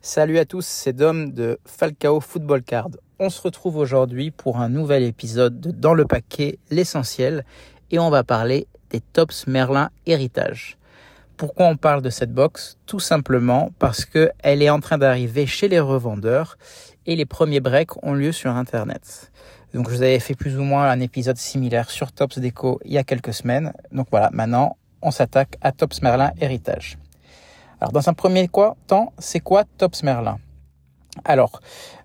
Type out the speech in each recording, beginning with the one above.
Salut à tous, c'est Dom de Falcao Football Card. On se retrouve aujourd'hui pour un nouvel épisode de Dans le paquet, l'essentiel, et on va parler des Tops Merlin Héritage. Pourquoi on parle de cette box? Tout simplement parce qu'elle est en train d'arriver chez les revendeurs et les premiers breaks ont lieu sur Internet. Donc je vous avais fait plus ou moins un épisode similaire sur Tops Déco il y a quelques semaines. Donc voilà, maintenant on s'attaque à Tops Merlin Héritage. Alors dans un premier temps, c'est quoi Tops Merlin Alors,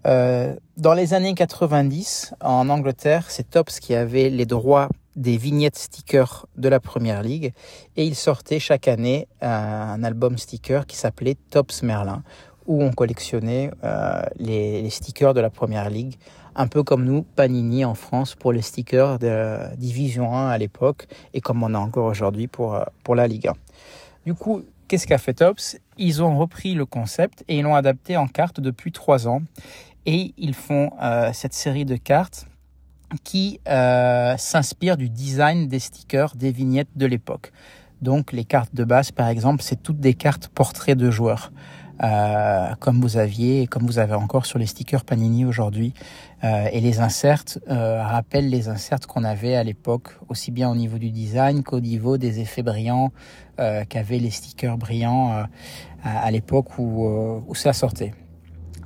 euh, dans les années 90, en Angleterre, c'est Tops qui avait les droits des vignettes stickers de la Première Ligue et il sortait chaque année un album sticker qui s'appelait Tops Merlin où on collectionnait euh, les, stickers de la Première Ligue, un peu comme nous, Panini en France pour les stickers de Division 1 à l'époque et comme on a encore aujourd'hui pour, euh, pour la Ligue 1. Du coup, Qu'est-ce qu'a fait Tops Ils ont repris le concept et ils l'ont adapté en carte depuis trois ans. Et ils font euh, cette série de cartes qui euh, s'inspire du design des stickers, des vignettes de l'époque. Donc les cartes de base, par exemple, c'est toutes des cartes portraits de joueurs. Euh, comme vous aviez et comme vous avez encore sur les stickers Panini aujourd'hui. Euh, et les inserts euh, rappellent les inserts qu'on avait à l'époque, aussi bien au niveau du design qu'au niveau des effets brillants euh, qu'avaient les stickers brillants euh, à, l'époque où, où ça sortait.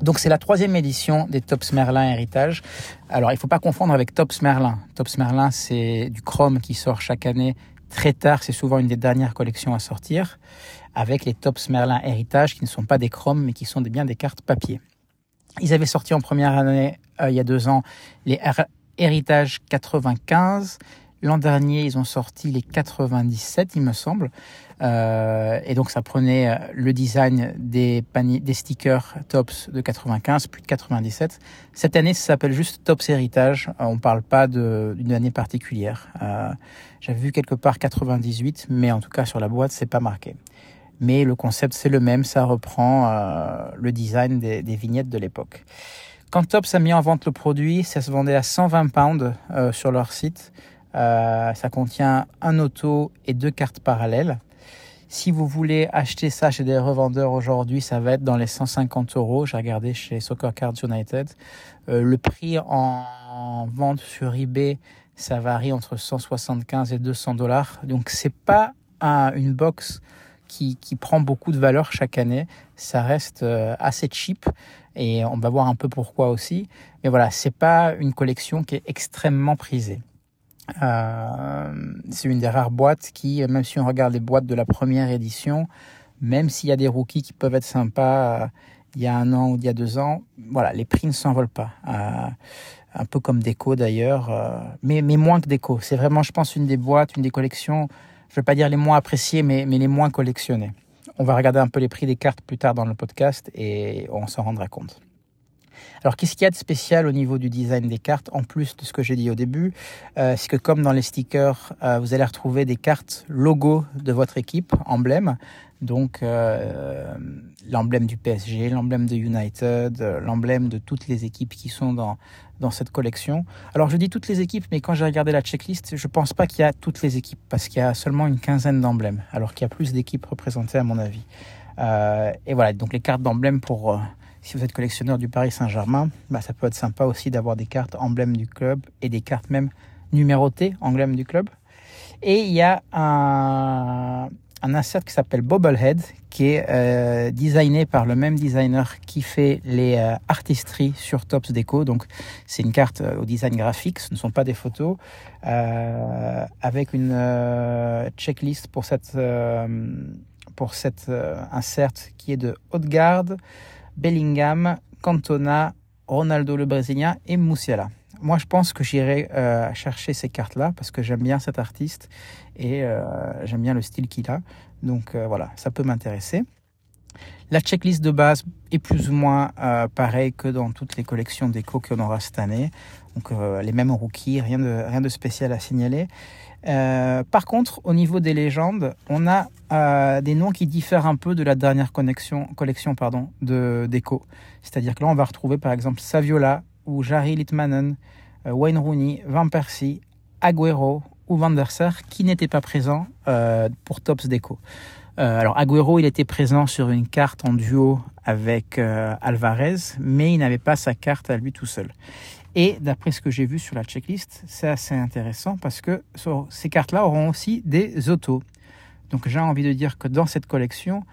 Donc c'est la troisième édition des Tops Merlin Héritage. Alors il faut pas confondre avec Tops Merlin. Tops Merlin c'est du chrome qui sort chaque année très tard, c'est souvent une des dernières collections à sortir avec les Tops Merlin Héritage qui ne sont pas des chromes mais qui sont bien des cartes papier. Ils avaient sorti en première année, euh, il y a deux ans, les Héritage 95. L'an dernier, ils ont sorti les 97, il me semble. Euh, et donc, ça prenait euh, le design des, des stickers Tops de 95, puis de 97. Cette année, ça s'appelle juste Tops Héritage. On ne parle pas d'une année particulière. J'avais vu quelque part 98, mais en tout cas, sur la boîte, c'est pas marqué mais le concept c'est le même, ça reprend euh, le design des, vignettes de l'époque. Quand Tops a mis en vente le produit, ça se vendait à 120 pounds euh, sur leur site. Euh, ça contient un auto et deux cartes parallèles. Si vous voulez acheter ça chez des revendeurs aujourd'hui, ça va être dans les 150 euros. J'ai regardé chez Soccer Cards United. le prix en vente sur eBay, ça varie entre 175 et 200 dollars. Donc c'est pas une box qui, prend beaucoup de valeur chaque année. Ça reste euh, assez cheap et on va voir un peu pourquoi aussi. Mais voilà, c'est pas une collection qui est extrêmement prisée. Euh, c'est une des rares boîtes qui, même si on regarde les boîtes de la première édition, même s'il y a des rookies qui peuvent être sympas euh, il y a un an ou il y a deux ans, voilà, les prix ne s'envolent pas. un peu comme Déco d'ailleurs, mais, moins que Déco. C'est vraiment, je pense, une des boîtes, une des collections je ne vais pas dire les moins appréciés, mais, les moins collectionnés. On va regarder un peu les prix des cartes plus tard dans le podcast et on s'en rendra compte. Alors, qu'est-ce qu'il y a de spécial au niveau du design des cartes, en plus de ce que j'ai dit au début? Euh, C'est que comme dans les stickers, euh, vous allez retrouver des cartes logo de votre équipe, emblème. Donc, euh, l'emblème du PSG, l'emblème de United, l'emblème de toutes les équipes qui sont dans, dans cette collection. Alors, je dis toutes les équipes, mais quand j'ai regardé la checklist, je pense pas qu'il y a toutes les équipes, parce qu'il y a seulement une quinzaine d'emblèmes, alors qu'il y a plus d'équipes représentées à mon avis. et voilà, donc les cartes d'emblème pour si vous êtes collectionneur du Paris Saint-Germain, bah, ça peut être sympa aussi d'avoir des cartes emblèmes du club et des cartes même numérotées emblèmes du club. Et il y a un, un insert qui s'appelle Bobblehead, qui est euh, designé par le même designer qui fait les euh, artistries sur Tops Deco. Donc, c'est une carte euh, au design graphique, ce ne sont pas des photos, euh, avec une euh, checklist pour cette, pour cette insert qui est de haute garde, Bellingham, Cantona, Ronaldo le Brésilien et Musiala. Moi, je pense que j'irai euh, chercher ces cartes-là parce que j'aime bien cet artiste et euh, j'aime bien le style qu'il a. Donc euh, voilà, ça peut m'intéresser. La checklist de base est plus ou moins pareille que dans toutes les collections déco qu'on aura cette année. Donc les mêmes rookies, rien de, rien de spécial à signaler. Par contre, au niveau des légendes, on a des noms qui diffèrent un peu de la dernière collection, collection pardon, de Deco. C'est-à-dire que là, on va retrouver par exemple Saviola ou Jari Litmanen, euh, Wayne Rooney, Van Persie, Aguero ou Van der Sar qui n'étaient pas présents pour Tops Deco. alors Agüero, il était présent sur une carte en duo avec Alvarez, mais il n'avait pas sa carte à lui tout seul. Et d'après ce que j'ai vu sur la checklist, c'est assez intéressant parce que ces cartes-là auront aussi des autos. Donc j'ai envie de dire que dans cette collection,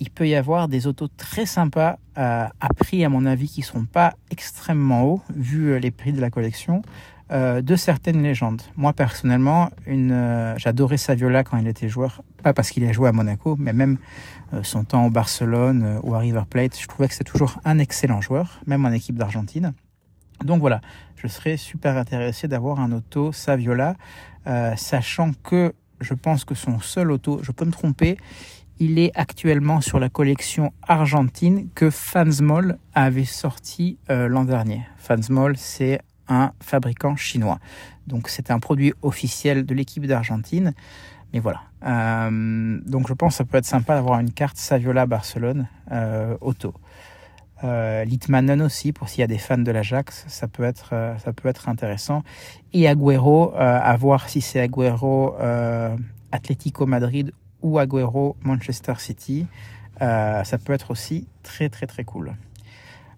il peut y avoir des autos très sympas euh, à prix, à mon avis, qui ne seront pas extrêmement hauts, vu euh, les prix de la collection, euh, de certaines légendes. Moi, personnellement, une, j'adorais Saviola quand il était joueur, pas parce qu'il a joué à Monaco, mais même son temps au Barcelone ou à River Plate, je trouvais que c'était toujours un excellent joueur, même en équipe d'Argentine. Donc voilà, je serais super intéressé d'avoir un auto Saviola, sachant que je pense que son seul auto, je peux me tromper, il est actuellement sur la collection argentine que Fansmol avait sorti euh, l'an dernier. Fansmol, c'est un fabricant chinois. Donc c'est un produit officiel de l'équipe d'Argentine. Mais voilà. Euh, donc je pense que ça peut être sympa d'avoir une carte Saviola Barcelone euh, auto. Litmanen aussi, pour s'il y a des fans de l'Ajax, ça peut être intéressant. Et Agüero, à voir si c'est Agüero Atlético Madrid ou Agüero Manchester City. Euh, ça peut être aussi très très très cool.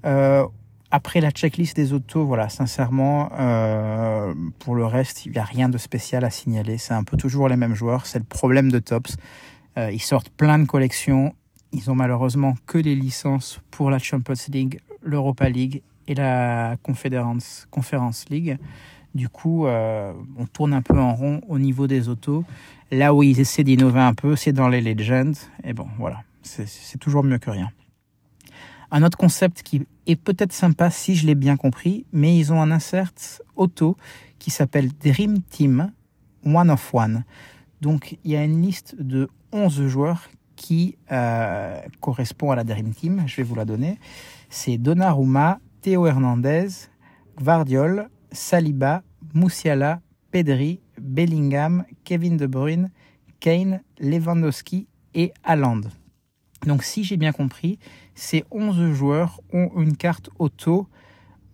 Euh, après la checklist des autos, voilà, sincèrement, euh, pour le reste, il n'y a rien de spécial à signaler. C'est un peu toujours les mêmes joueurs. C'est le problème de Tops. ils sortent plein de collections. Ils ont malheureusement que des licences pour la Champions League, l'Europa League et la Conference League. Du coup, on tourne un peu en rond au niveau des autos. Là où ils essaient d'innover un peu, c'est dans les Legends. Et bon, voilà, c'est toujours mieux que rien. Un autre concept qui est peut-être sympa si je l'ai bien compris, mais ils ont un insert auto qui s'appelle Dream Team One of One. Donc il y a une liste de 11 joueurs qui euh, correspond à la Dream Team. Je vais vous la donner. C'est Donnarumma, Théo Hernandez, Gvardiol, Saliba, Moussiala, Pedri, Bellingham, Kevin De Bruyne, Kane, Lewandowski et Haaland. Donc si j'ai bien compris, ces 11 joueurs ont une carte auto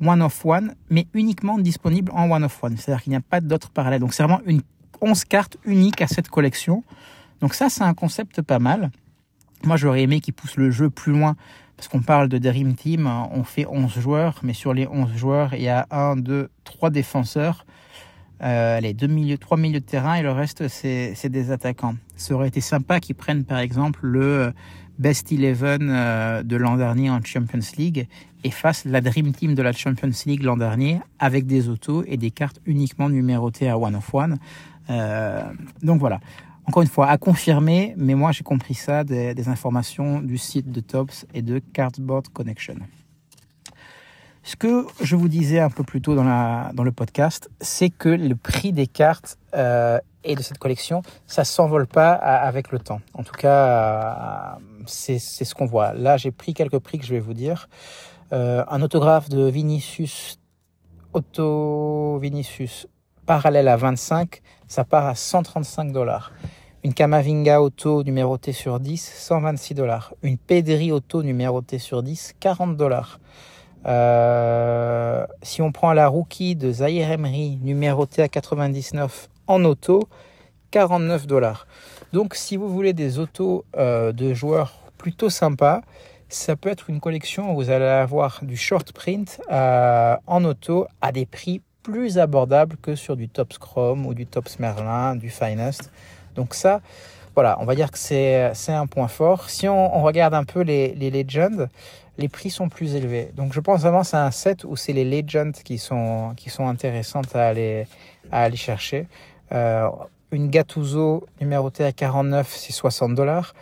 one of one, mais uniquement disponible en one of one. C'est-à-dire qu'il n'y a pas d'autres parallèles. Donc c'est vraiment une 11 cartes uniques à cette collection. Donc ça, c'est un concept pas mal. Moi, j'aurais aimé qu'ils poussent le jeu plus loin, parce qu'on parle de Dream Team, on fait 11 joueurs, mais sur les 11 joueurs, il y a 1, 2, 3 défenseurs euh, les deux milieux, trois milieux de terrain et le reste c'est des attaquants. Ça aurait été sympa qu'ils prennent par exemple le Best Eleven euh, de l'an dernier en Champions League et fassent la Dream Team de la Champions League l'an dernier avec des autos et des cartes uniquement numérotées à one of one. Euh, donc voilà. Encore une fois, à confirmer, mais moi j'ai compris ça des, des informations du site de Tops et de Cardboard Connection. Ce que je vous disais un peu plus tôt dans, la, dans le podcast, c'est que le prix des cartes euh, et de cette collection, ça s'envole pas avec le temps. En tout cas, euh, c'est ce qu'on voit. Là, j'ai pris quelques prix que je vais vous dire. Euh, un autographe de Vinicius, Auto Vinicius, parallèle à 25, ça part à 135 dollars. Une Kamavinga auto numérotée sur 10, 126 dollars. Une Pedri auto numérotée sur 10, 40 dollars. Euh, si on prend la rookie de Zahir Emery, numérotée à 99 en auto, 49 dollars. Donc si vous voulez des autos euh, de joueurs plutôt sympas, ça peut être une collection où vous allez avoir du short print euh, en auto à des prix plus abordables que sur du Tops Chrome ou du Tops Merlin, du Finest. Donc ça, voilà, on va dire que c'est un point fort. Si on, regarde un peu les, les Legends, les prix sont plus élevés. Donc je pense vraiment c'est un set où c'est les Legends qui sont, qui sont intéressantes à aller, à aller chercher. Euh, une Gattuso numérotée à 49, c'est 60 dollars.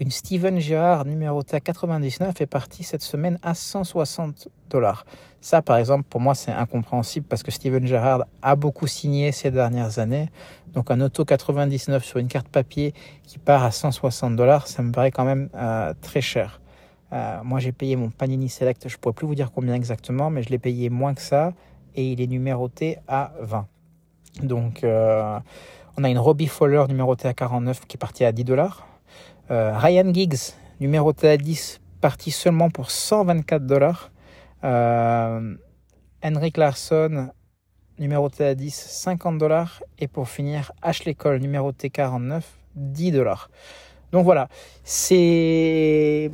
Une Steven Gerrard à 99 est partie cette semaine à 160 dollars. Ça, par exemple, pour moi, c'est incompréhensible parce que Steven Gerrard a beaucoup signé ces dernières années. Donc, un auto 99 sur une carte papier qui part à 160 dollars, ça me paraît quand même euh, très cher. Euh, moi, j'ai payé mon Panini Select, je ne pourrais plus vous dire combien exactement, mais je l'ai payé moins que ça et il est numéroté à 20. Donc, euh, on a une Robbie Fowler numérotée à 49 qui est partie à 10 dollars. Euh, Ryan Giggs numéroté à 10, parti seulement pour 124 dollars. Henrik Larsson numéroté à 10, 50 dollars. Et pour finir, Ashley Cole numéroté 49, 10 dollars. Donc voilà, c'est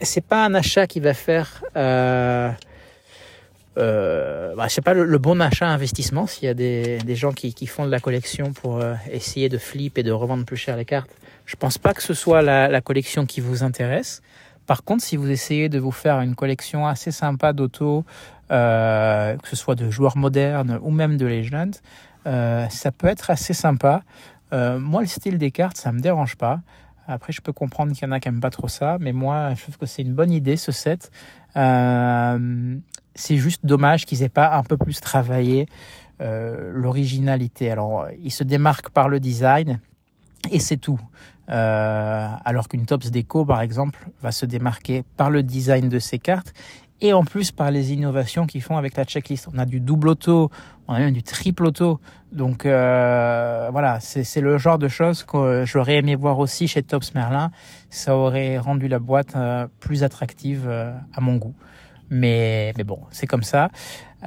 c'est pas un achat qui va faire euh, euh, bah, c'est pas le, bon achat investissement s'il y a des, gens qui, font de la collection pour euh, essayer de flip et de revendre plus cher les cartes. Je pense pas que ce soit la, la collection qui vous intéresse. Par contre, si vous essayez de vous faire une collection assez sympa d'auto, euh, que ce soit de joueurs modernes ou même de Legends, euh, ça peut être assez sympa. Euh, moi, le style des cartes, ça me dérange pas. Après, je peux comprendre qu'il y en a qui n'aiment pas trop ça, mais moi, je trouve que c'est une bonne idée ce set. Euh, c'est juste dommage qu'ils aient pas un peu plus travaillé euh, l'originalité. Alors, ils se démarquent par le design et c'est tout. Euh, alors qu'une Tops Deco, par exemple, va se démarquer par le design de ses cartes et en plus par les innovations qu'ils font avec la checklist. On a du double auto, on a même du triple auto. Donc euh, voilà, c'est le genre de choses que j'aurais aimé voir aussi chez Tops Merlin. Ça aurait rendu la boîte euh, plus attractive euh, à mon goût. Mais, mais bon, c'est comme ça.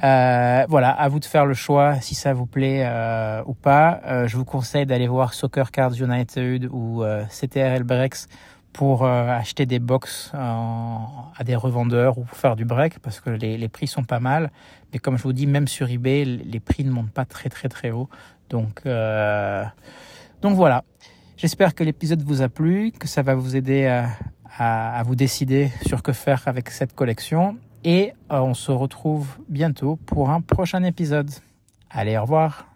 Euh, voilà, à vous de faire le choix si ça vous plaît euh, ou pas. Euh, je vous conseille d'aller voir Soccer Cards United ou CTRL Breaks pour acheter des box à des revendeurs ou faire du break parce que les, les, prix sont pas mal. Mais comme je vous dis, même sur eBay, les prix ne montent pas très très très haut. Donc, donc voilà. J'espère que l'épisode vous a plu, que ça va vous aider à, à, à vous décider sur que faire avec cette collection et euh, on se retrouve bientôt pour un prochain épisode. Allez, au revoir